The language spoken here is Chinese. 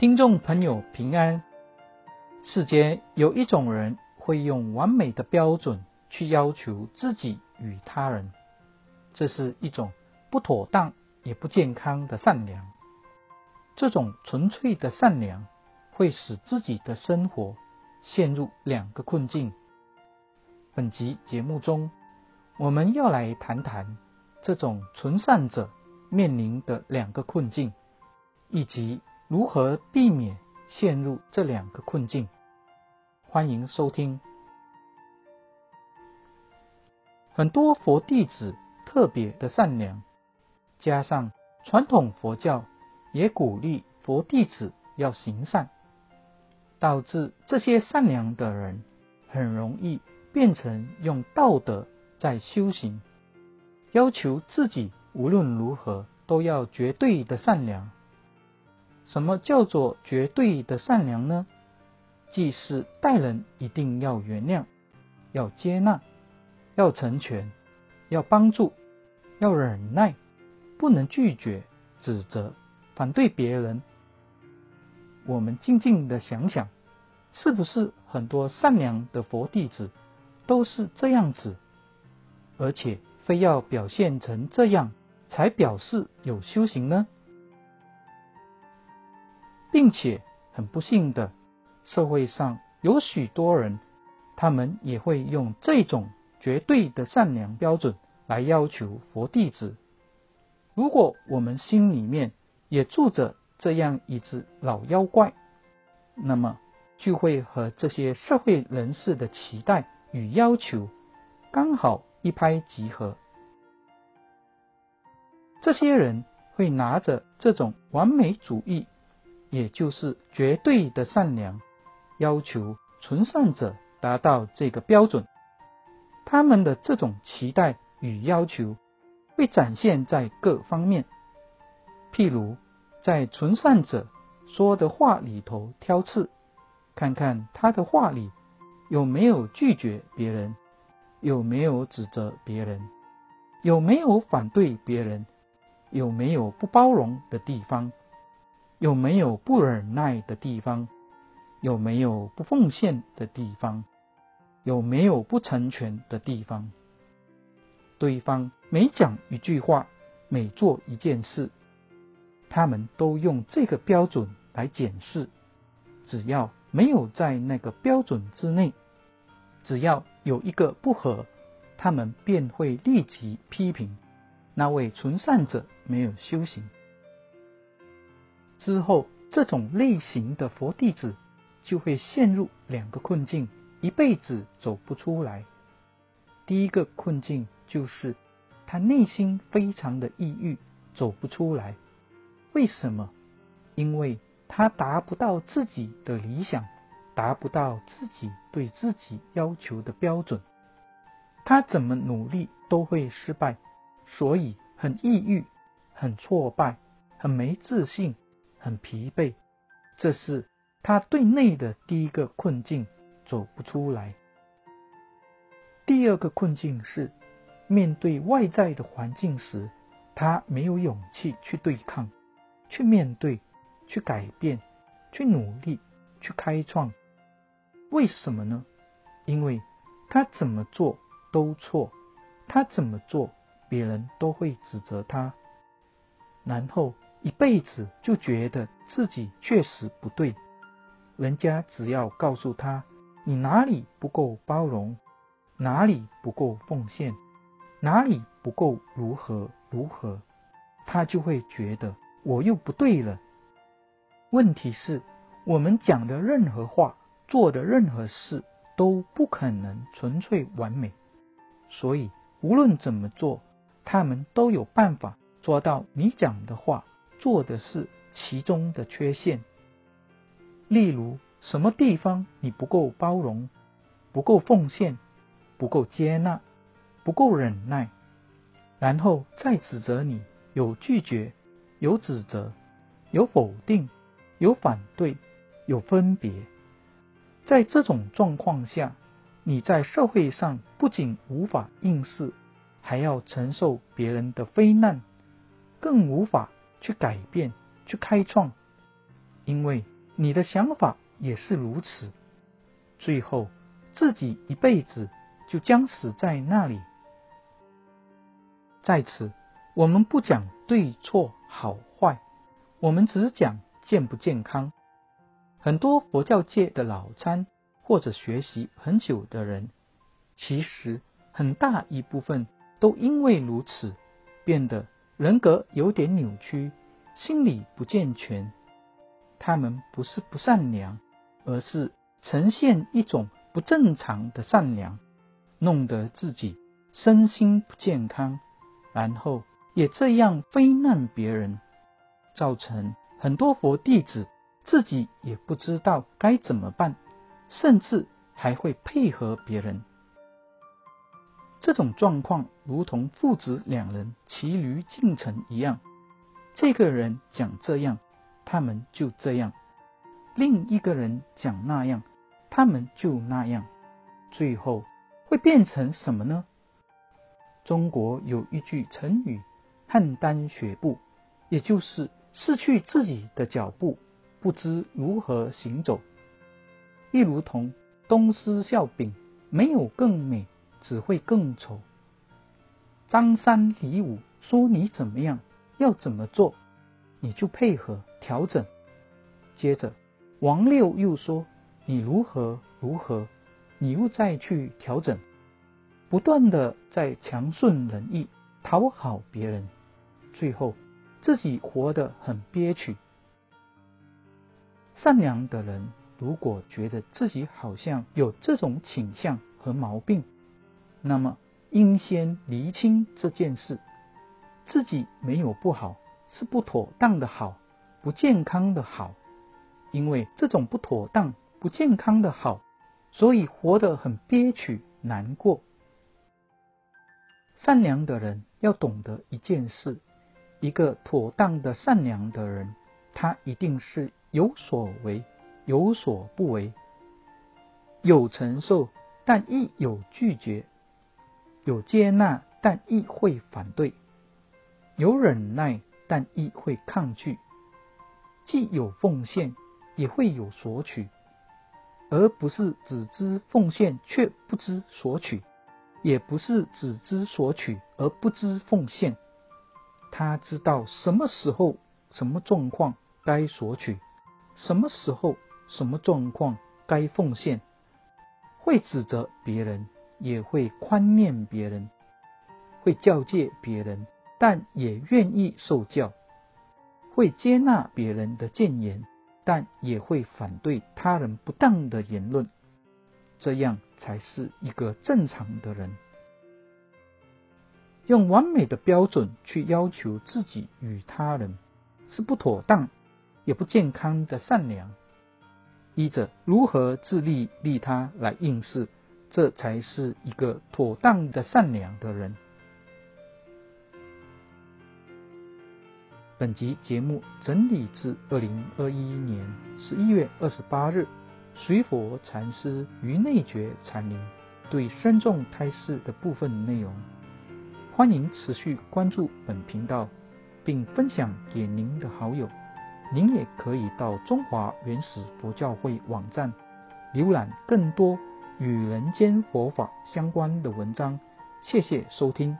听众朋友平安。世间有一种人会用完美的标准去要求自己与他人，这是一种不妥当也不健康的善良。这种纯粹的善良会使自己的生活陷入两个困境。本集节目中，我们要来谈谈这种纯善者面临的两个困境，以及如何避免陷入这两个困境？欢迎收听。很多佛弟子特别的善良，加上传统佛教也鼓励佛弟子要行善，导致这些善良的人很容易变成用道德在修行，要求自己无论如何都要绝对的善良。什么叫做绝对的善良呢？即是待人一定要原谅，要接纳，要成全，要帮助，要忍耐，不能拒绝、指责、反对别人。我们静静的想想，是不是很多善良的佛弟子都是这样子？而且非要表现成这样，才表示有修行呢？并且很不幸的，社会上有许多人，他们也会用这种绝对的善良标准来要求佛弟子。如果我们心里面也住着这样一只老妖怪，那么就会和这些社会人士的期待与要求刚好一拍即合。这些人会拿着这种完美主义。也就是绝对的善良，要求纯善者达到这个标准。他们的这种期待与要求，会展现在各方面。譬如，在纯善者说的话里头挑刺，看看他的话里有没有拒绝别人，有没有指责别人，有没有反对别人，有没有不包容的地方。有没有不忍耐的地方？有没有不奉献的地方？有没有不成全的地方？对方每讲一句话，每做一件事，他们都用这个标准来检视。只要没有在那个标准之内，只要有一个不合，他们便会立即批评那位纯善者没有修行。之后，这种类型的佛弟子就会陷入两个困境，一辈子走不出来。第一个困境就是他内心非常的抑郁，走不出来。为什么？因为他达不到自己的理想，达不到自己对自己要求的标准，他怎么努力都会失败，所以很抑郁，很挫败，很没自信。很疲惫，这是他对内的第一个困境，走不出来。第二个困境是，面对外在的环境时，他没有勇气去对抗、去面对、去改变、去努力、去开创。为什么呢？因为他怎么做都错，他怎么做别人都会指责他，然后。一辈子就觉得自己确实不对，人家只要告诉他你哪里不够包容，哪里不够奉献，哪里不够如何？如何，他就会觉得我又不对了。问题是，我们讲的任何话，做的任何事都不可能纯粹完美，所以无论怎么做，他们都有办法做到你讲的话。做的是其中的缺陷，例如什么地方你不够包容，不够奉献，不够接纳，不够忍耐，然后再指责你有拒绝，有指责，有否定，有反对，有分别。在这种状况下，你在社会上不仅无法应试，还要承受别人的非难，更无法。去改变，去开创，因为你的想法也是如此。最后，自己一辈子就将死在那里。在此，我们不讲对错好坏，我们只讲健不健康。很多佛教界的老参或者学习很久的人，其实很大一部分都因为如此，变得人格有点扭曲，心理不健全。他们不是不善良，而是呈现一种不正常的善良，弄得自己身心不健康，然后也这样非难别人，造成很多佛弟子。自己也不知道该怎么办，甚至还会配合别人。这种状况如同父子两人骑驴进城一样，这个人讲这样，他们就这样；另一个人讲那样，他们就那样。最后会变成什么呢？中国有一句成语“邯郸学步”，也就是失去自己的脚步。不知如何行走，亦如同东施效颦，没有更美，只会更丑。张三李五说你怎么样，要怎么做，你就配合调整。接着王六又说你如何如何，你又再去调整，不断的在强顺人意，讨好别人，最后自己活得很憋屈。善良的人，如果觉得自己好像有这种倾向和毛病，那么应先厘清这件事：自己没有不好，是不妥当的好，不健康的好。因为这种不妥当、不健康的好，所以活得很憋屈、难过。善良的人要懂得一件事：一个妥当的善良的人，他一定是。有所为，有所不为；有承受，但亦有拒绝；有接纳，但亦会反对；有忍耐，但亦会抗拒；既有奉献，也会有索取，而不是只知奉献却不知索取，也不是只知索取而不知奉献。他知道什么时候、什么状况该索取。什么时候、什么状况该奉献，会指责别人，也会宽念别人，会教诫别人，但也愿意受教；会接纳别人的谏言，但也会反对他人不当的言论。这样才是一个正常的人。用完美的标准去要求自己与他人，是不妥当。也不健康的善良，依着如何自利利他来应试，这才是一个妥当的善良的人。本集节目整理自二零二一年十一月二十八日，随佛禅师于内觉禅林对僧众开示的部分内容。欢迎持续关注本频道，并分享给您的好友。您也可以到中华原始佛教会网站浏览更多与人间佛法相关的文章。谢谢收听。